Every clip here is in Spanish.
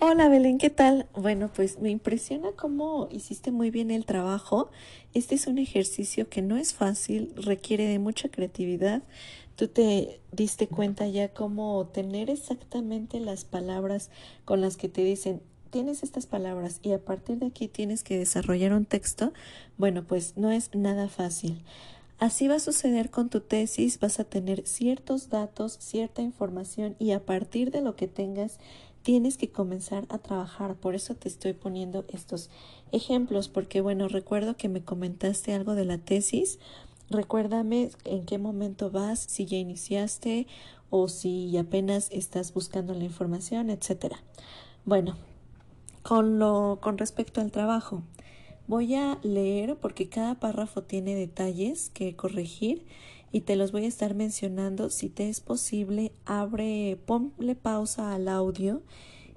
Hola Belén, ¿qué tal? Bueno, pues me impresiona cómo hiciste muy bien el trabajo. Este es un ejercicio que no es fácil, requiere de mucha creatividad. Tú te diste cuenta ya cómo tener exactamente las palabras con las que te dicen, tienes estas palabras y a partir de aquí tienes que desarrollar un texto. Bueno, pues no es nada fácil. Así va a suceder con tu tesis, vas a tener ciertos datos, cierta información y a partir de lo que tengas tienes que comenzar a trabajar. Por eso te estoy poniendo estos ejemplos, porque bueno, recuerdo que me comentaste algo de la tesis. Recuérdame en qué momento vas, si ya iniciaste o si apenas estás buscando la información, etcétera. Bueno, con lo con respecto al trabajo, voy a leer porque cada párrafo tiene detalles que corregir y te los voy a estar mencionando. Si te es posible, abre, ponle pausa al audio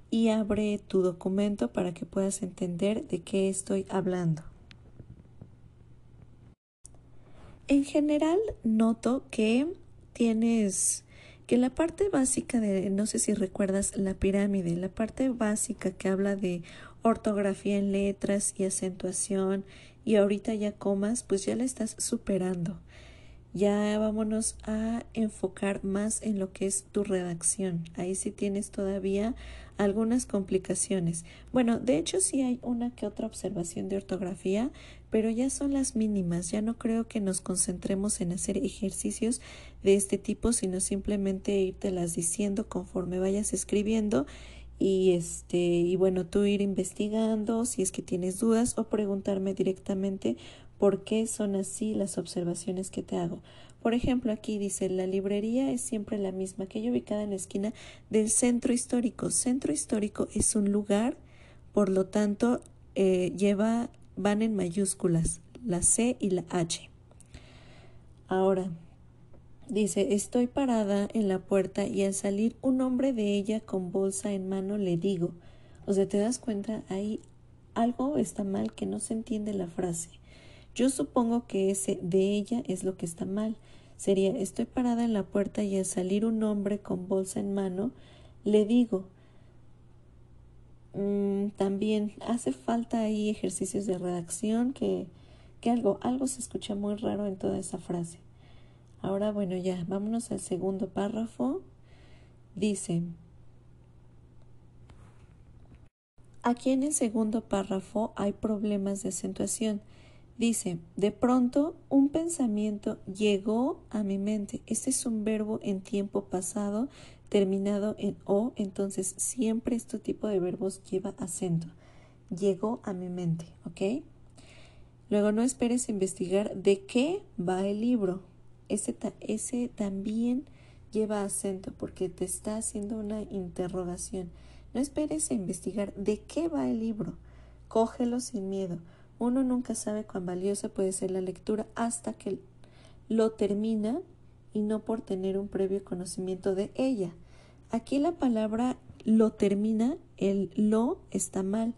y abre tu documento para que puedas entender de qué estoy hablando. En general, noto que tienes que la parte básica de, no sé si recuerdas la pirámide, la parte básica que habla de ortografía en letras y acentuación y ahorita ya comas, pues ya la estás superando. Ya vámonos a enfocar más en lo que es tu redacción. Ahí sí tienes todavía algunas complicaciones. Bueno, de hecho sí hay una que otra observación de ortografía, pero ya son las mínimas. Ya no creo que nos concentremos en hacer ejercicios de este tipo, sino simplemente irte las diciendo conforme vayas escribiendo y este y bueno, tú ir investigando si es que tienes dudas o preguntarme directamente por qué son así las observaciones que te hago. Por ejemplo, aquí dice, la librería es siempre la misma, que hay ubicada en la esquina del centro histórico. Centro histórico es un lugar, por lo tanto, eh, lleva, van en mayúsculas, la C y la H. Ahora, dice, estoy parada en la puerta y al salir un hombre de ella con bolsa en mano le digo, o sea, te das cuenta, ahí algo está mal que no se entiende la frase. Yo supongo que ese de ella es lo que está mal. Sería estoy parada en la puerta y al salir un hombre con bolsa en mano, le digo mm, también hace falta ahí ejercicios de redacción que, que algo, algo se escucha muy raro en toda esa frase. Ahora bueno ya, vámonos al segundo párrafo. Dice Aquí en el segundo párrafo hay problemas de acentuación. Dice, de pronto un pensamiento llegó a mi mente. Este es un verbo en tiempo pasado terminado en o, entonces siempre este tipo de verbos lleva acento. Llegó a mi mente, ¿ok? Luego no esperes investigar de qué va el libro. Ese, ese también lleva acento porque te está haciendo una interrogación. No esperes a investigar de qué va el libro. Cógelo sin miedo. Uno nunca sabe cuán valiosa puede ser la lectura hasta que lo termina y no por tener un previo conocimiento de ella. Aquí la palabra lo termina, el lo está mal,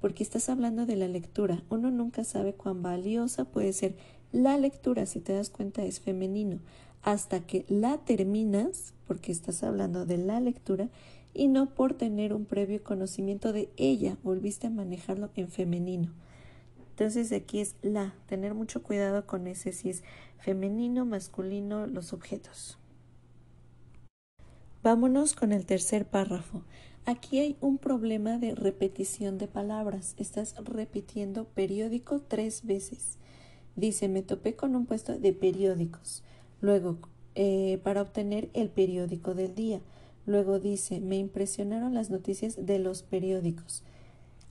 porque estás hablando de la lectura. Uno nunca sabe cuán valiosa puede ser la lectura, si te das cuenta es femenino, hasta que la terminas, porque estás hablando de la lectura, y no por tener un previo conocimiento de ella, volviste a manejarlo en femenino. Entonces aquí es la, tener mucho cuidado con ese si es femenino, masculino, los objetos. Vámonos con el tercer párrafo. Aquí hay un problema de repetición de palabras. Estás repitiendo periódico tres veces. Dice, me topé con un puesto de periódicos. Luego, eh, para obtener el periódico del día. Luego dice, me impresionaron las noticias de los periódicos.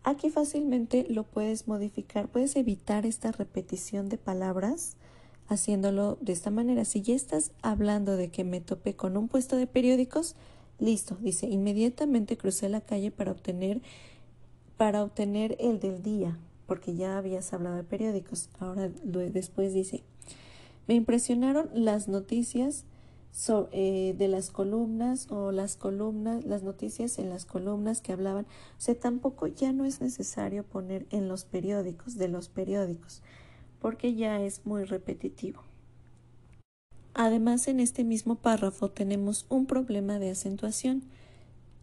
Aquí fácilmente lo puedes modificar, puedes evitar esta repetición de palabras haciéndolo de esta manera. Si ya estás hablando de que me topé con un puesto de periódicos, listo, dice, inmediatamente crucé la calle para obtener para obtener el del día, porque ya habías hablado de periódicos. Ahora después dice, me impresionaron las noticias eh, de las columnas o las columnas, las noticias en las columnas que hablaban. O sea, tampoco ya no es necesario poner en los periódicos, de los periódicos, porque ya es muy repetitivo. Además, en este mismo párrafo tenemos un problema de acentuación.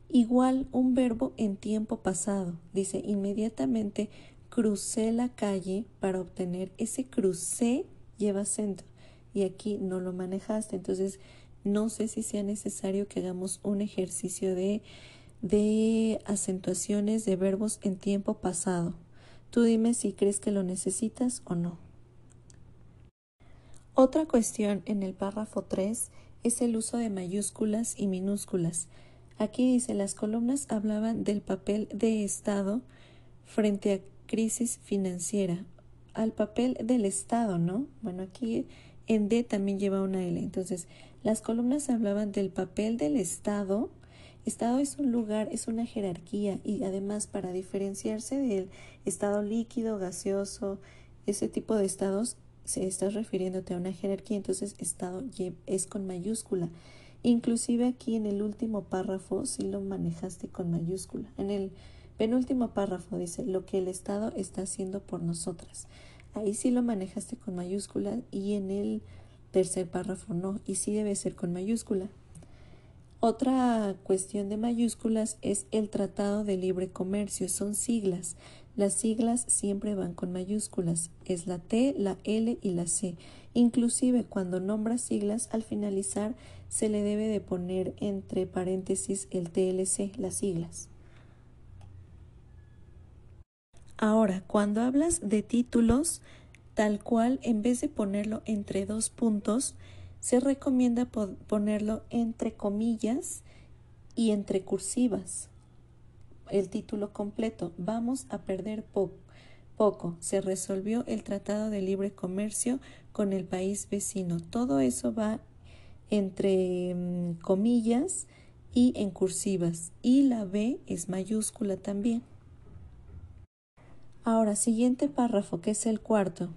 Igual un verbo en tiempo pasado. Dice, inmediatamente crucé la calle para obtener ese crucé lleva acento y aquí no lo manejaste. Entonces, no sé si sea necesario que hagamos un ejercicio de, de acentuaciones de verbos en tiempo pasado. Tú dime si crees que lo necesitas o no. Otra cuestión en el párrafo 3 es el uso de mayúsculas y minúsculas. Aquí dice las columnas hablaban del papel de Estado frente a crisis financiera, al papel del Estado, ¿no? Bueno, aquí en D también lleva una L. Entonces, las columnas hablaban del papel del Estado. Estado es un lugar, es una jerarquía y además para diferenciarse del estado líquido, gaseoso, ese tipo de estados, se estás refiriéndote a una jerarquía, entonces estado es con mayúscula. Inclusive aquí en el último párrafo sí lo manejaste con mayúscula. En el penúltimo párrafo dice lo que el Estado está haciendo por nosotras. Ahí sí lo manejaste con mayúscula y en el tercer párrafo no, y sí debe ser con mayúscula. Otra cuestión de mayúsculas es el Tratado de Libre Comercio, son siglas. Las siglas siempre van con mayúsculas, es la T, la L y la C. Inclusive cuando nombras siglas, al finalizar se le debe de poner entre paréntesis el TLC, las siglas. Ahora, cuando hablas de títulos, tal cual, en vez de ponerlo entre dos puntos, se recomienda ponerlo entre comillas y entre cursivas. El título completo, vamos a perder poco. Se resolvió el Tratado de Libre Comercio con el país vecino. Todo eso va entre mm, comillas y en cursivas. Y la B es mayúscula también. Ahora, siguiente párrafo, que es el cuarto.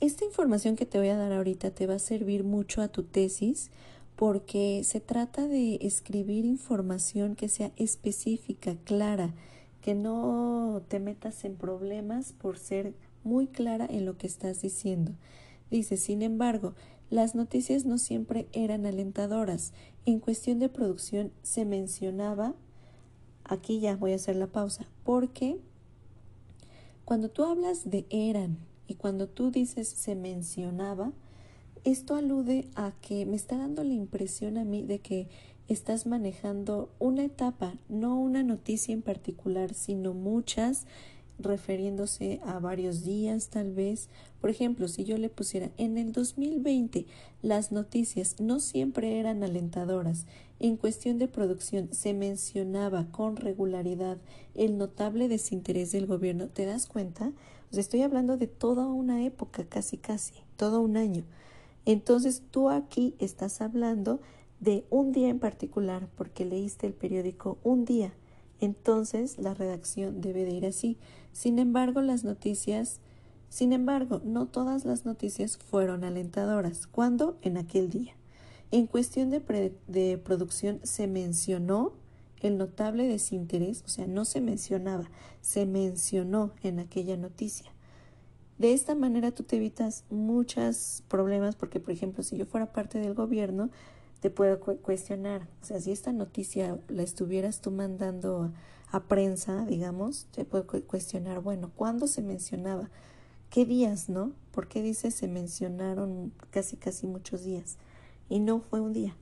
Esta información que te voy a dar ahorita te va a servir mucho a tu tesis porque se trata de escribir información que sea específica, clara, que no te metas en problemas por ser muy clara en lo que estás diciendo. Dice, sin embargo, las noticias no siempre eran alentadoras. En cuestión de producción se mencionaba, aquí ya voy a hacer la pausa, porque cuando tú hablas de eran y cuando tú dices se mencionaba, esto alude a que me está dando la impresión a mí de que estás manejando una etapa, no una noticia en particular, sino muchas refiriéndose a varios días tal vez. Por ejemplo, si yo le pusiera en el 2020 las noticias no siempre eran alentadoras. En cuestión de producción se mencionaba con regularidad el notable desinterés del gobierno. ¿Te das cuenta? O estoy hablando de toda una época, casi casi, todo un año. Entonces tú aquí estás hablando de un día en particular porque leíste el periódico un día. Entonces la redacción debe de ir así. Sin embargo, las noticias, sin embargo, no todas las noticias fueron alentadoras. ¿Cuándo? En aquel día. En cuestión de, de producción se mencionó el notable desinterés, o sea, no se mencionaba, se mencionó en aquella noticia. De esta manera tú te evitas muchos problemas porque, por ejemplo, si yo fuera parte del gobierno, te puedo cuestionar, o sea, si esta noticia la estuvieras tú mandando a prensa, digamos, te puede cuestionar, bueno, ¿cuándo se mencionaba? ¿Qué días, no? ¿Por qué dice se mencionaron casi, casi muchos días? Y no fue un día.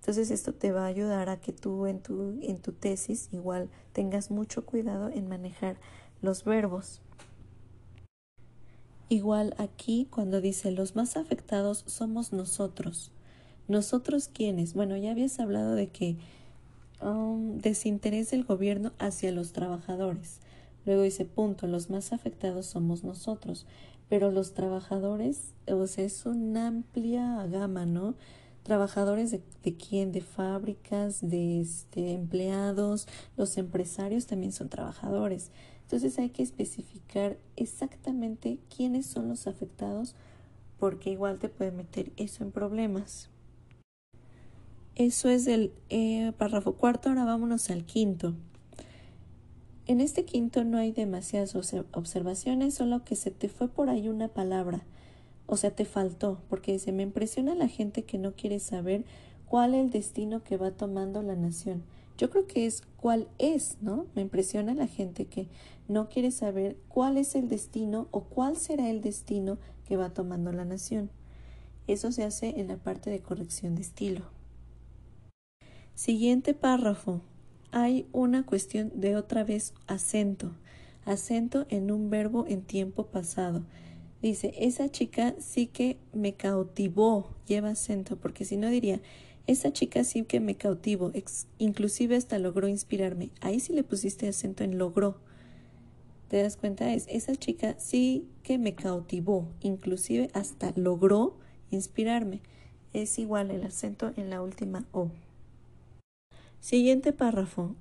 Entonces esto te va a ayudar a que tú en tu, en tu tesis igual tengas mucho cuidado en manejar los verbos. Igual aquí cuando dice los más afectados somos nosotros. ¿Nosotros quiénes? Bueno, ya habías hablado de que um, desinterés del gobierno hacia los trabajadores. Luego dice, punto, los más afectados somos nosotros, pero los trabajadores, o sea, es una amplia gama, ¿no? Trabajadores de, quién, de fábricas, de este, empleados, los empresarios también son trabajadores. Entonces hay que especificar exactamente quiénes son los afectados porque igual te puede meter eso en problemas. Eso es del eh, párrafo cuarto, ahora vámonos al quinto. En este quinto no hay demasiadas observaciones, solo que se te fue por ahí una palabra, o sea, te faltó, porque se me impresiona la gente que no quiere saber cuál es el destino que va tomando la nación. Yo creo que es cuál es, ¿no? Me impresiona la gente que no quiere saber cuál es el destino o cuál será el destino que va tomando la nación. Eso se hace en la parte de corrección de estilo. Siguiente párrafo. Hay una cuestión de otra vez acento. Acento en un verbo en tiempo pasado. Dice, esa chica sí que me cautivó. Lleva acento, porque si no diría, esa chica sí que me cautivó. inclusive hasta logró inspirarme. Ahí sí le pusiste acento en logró. ¿Te das cuenta? Es esa chica sí que me cautivó. Inclusive hasta logró inspirarme. Es igual el acento en la última O. Siguiente párrafo.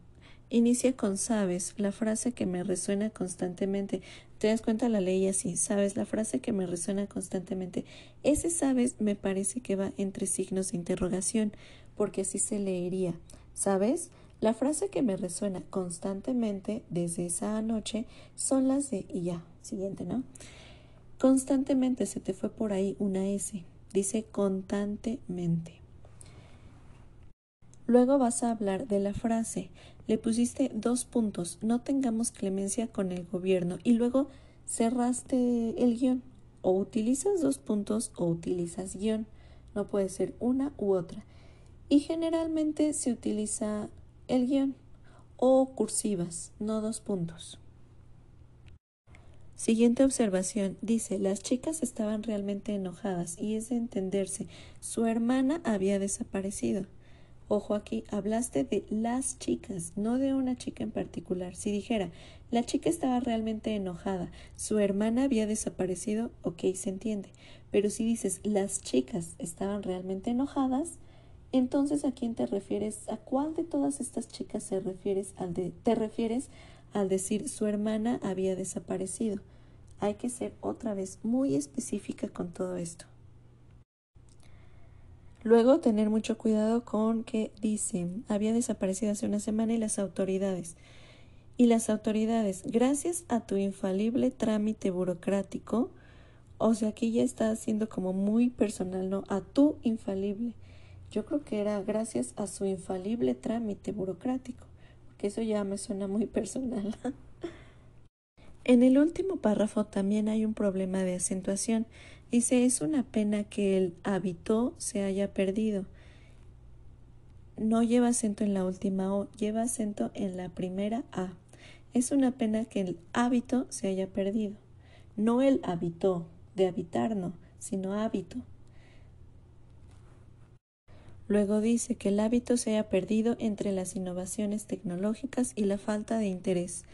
Inicia con sabes, la frase que me resuena constantemente. ¿Te das cuenta la ley así? Sabes, la frase que me resuena constantemente. Ese sabes me parece que va entre signos de interrogación, porque así se leería. ¿Sabes? La frase que me resuena constantemente desde esa noche son las de y ya. Siguiente, ¿no? Constantemente se te fue por ahí una S. Dice constantemente. Luego vas a hablar de la frase. Le pusiste dos puntos. No tengamos clemencia con el gobierno. Y luego cerraste el guion. O utilizas dos puntos o utilizas guion. No puede ser una u otra. Y generalmente se utiliza el guion o cursivas, no dos puntos. Siguiente observación. Dice, las chicas estaban realmente enojadas y es de entenderse. Su hermana había desaparecido. Ojo aquí, hablaste de las chicas, no de una chica en particular. Si dijera, la chica estaba realmente enojada, su hermana había desaparecido, ok, se entiende. Pero si dices, las chicas estaban realmente enojadas, entonces ¿a quién te refieres? ¿A cuál de todas estas chicas se refieres al de, te refieres al decir su hermana había desaparecido. Hay que ser otra vez muy específica con todo esto. Luego, tener mucho cuidado con que dice, había desaparecido hace una semana y las autoridades. Y las autoridades, gracias a tu infalible trámite burocrático, o sea, aquí ya está siendo como muy personal, ¿no? A tu infalible. Yo creo que era gracias a su infalible trámite burocrático que eso ya me suena muy personal. en el último párrafo también hay un problema de acentuación. Dice, es una pena que el hábito se haya perdido. No lleva acento en la última O, lleva acento en la primera A. Es una pena que el hábito se haya perdido. No el habitó, de habitar no, sino hábito. Luego dice que el hábito se haya perdido entre las innovaciones tecnológicas y la falta de interés.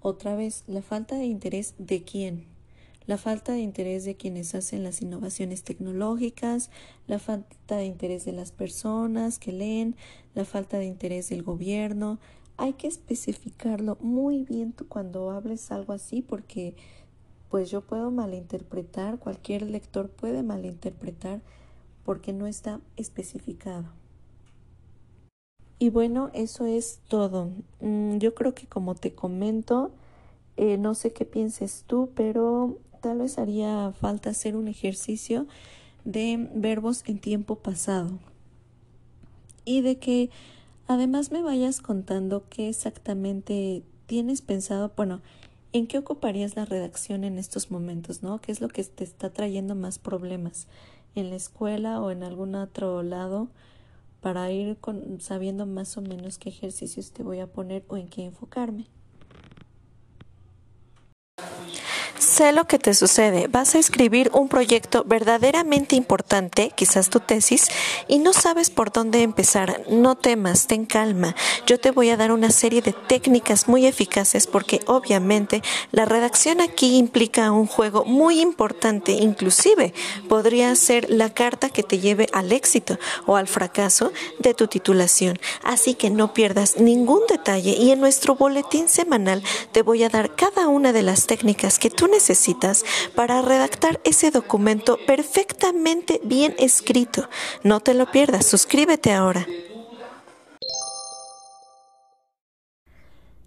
Otra vez, la falta de interés de quién? La falta de interés de quienes hacen las innovaciones tecnológicas, la falta de interés de las personas que leen, la falta de interés del gobierno. Hay que especificarlo muy bien cuando hables algo así porque pues yo puedo malinterpretar, cualquier lector puede malinterpretar porque no está especificado. Y bueno, eso es todo. Mm, yo creo que como te comento, eh, no sé qué pienses tú, pero tal vez haría falta hacer un ejercicio de verbos en tiempo pasado. Y de que además me vayas contando qué exactamente tienes pensado, bueno, en qué ocuparías la redacción en estos momentos, ¿no? ¿Qué es lo que te está trayendo más problemas? en la escuela o en algún otro lado para ir con, sabiendo más o menos qué ejercicios te voy a poner o en qué enfocarme. Sé lo que te sucede. Vas a escribir un proyecto verdaderamente importante, quizás tu tesis, y no sabes por dónde empezar. No temas, ten calma. Yo te voy a dar una serie de técnicas muy eficaces porque obviamente la redacción aquí implica un juego muy importante. Inclusive podría ser la carta que te lleve al éxito o al fracaso de tu titulación. Así que no pierdas ningún detalle y en nuestro boletín semanal te voy a dar cada una de las técnicas que tú necesitas para redactar ese documento perfectamente bien escrito. No te lo pierdas, suscríbete ahora.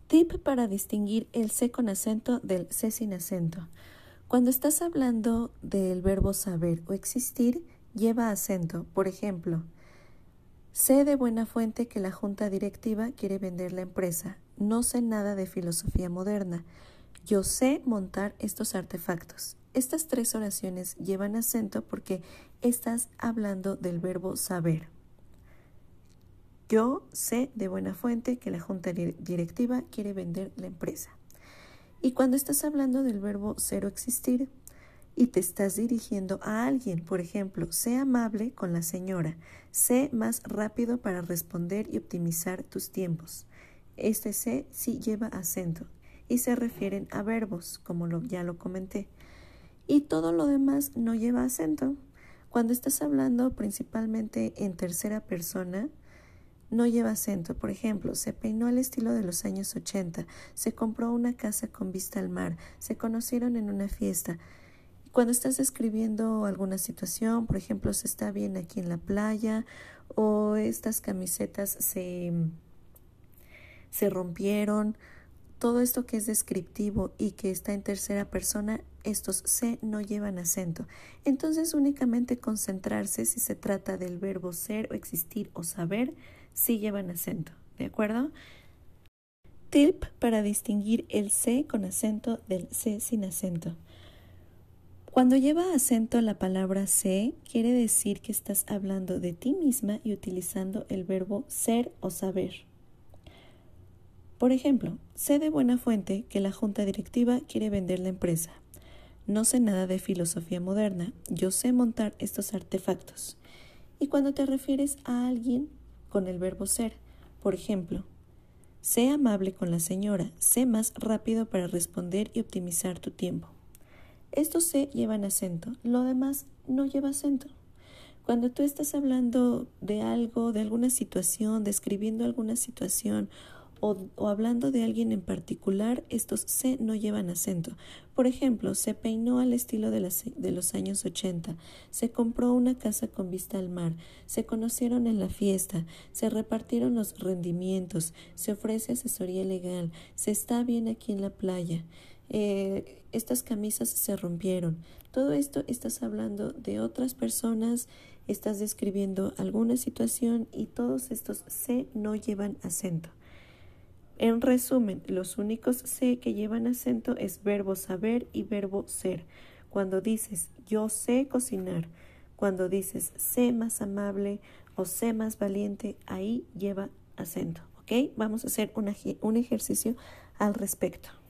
Tip para distinguir el C con acento del C sin acento. Cuando estás hablando del verbo saber o existir, lleva acento. Por ejemplo, Sé de buena fuente que la junta directiva quiere vender la empresa. No sé nada de filosofía moderna. Yo sé montar estos artefactos. Estas tres oraciones llevan acento porque estás hablando del verbo saber. Yo sé de buena fuente que la junta directiva quiere vender la empresa. Y cuando estás hablando del verbo ser o existir, y te estás dirigiendo a alguien. Por ejemplo, sé amable con la señora, sé más rápido para responder y optimizar tus tiempos. Este sé sí lleva acento y se refieren a verbos, como lo, ya lo comenté. Y todo lo demás no lleva acento. Cuando estás hablando principalmente en tercera persona, no lleva acento. Por ejemplo, se peinó al estilo de los años 80, se compró una casa con vista al mar, se conocieron en una fiesta. Cuando estás escribiendo alguna situación, por ejemplo, se está bien aquí en la playa o estas camisetas se, se rompieron, todo esto que es descriptivo y que está en tercera persona, estos se no llevan acento. Entonces únicamente concentrarse si se trata del verbo ser o existir o saber, sí llevan acento. ¿De acuerdo? Tip para distinguir el C con acento del C sin acento. Cuando lleva acento la palabra sé, quiere decir que estás hablando de ti misma y utilizando el verbo ser o saber. Por ejemplo, sé de buena fuente que la junta directiva quiere vender la empresa. No sé nada de filosofía moderna, yo sé montar estos artefactos. Y cuando te refieres a alguien con el verbo ser, por ejemplo, sé amable con la señora, sé más rápido para responder y optimizar tu tiempo. Estos se llevan acento, lo demás no lleva acento. Cuando tú estás hablando de algo, de alguna situación, describiendo alguna situación o, hablando de alguien en particular, estos se no llevan acento. Por ejemplo, se peinó al estilo de, de los años 80, se compró una casa con vista al mar, se conocieron en la fiesta, se repartieron los rendimientos, se ofrece asesoría legal, se está bien aquí en la playa. Eh, estas camisas se rompieron. Todo esto estás hablando de otras personas, estás describiendo alguna situación y todos estos se no llevan acento. En resumen, los únicos se que llevan acento es verbo saber y verbo ser. Cuando dices yo sé cocinar, cuando dices sé más amable o sé más valiente, ahí lleva acento. ¿Ok? Vamos a hacer un ejercicio al respecto.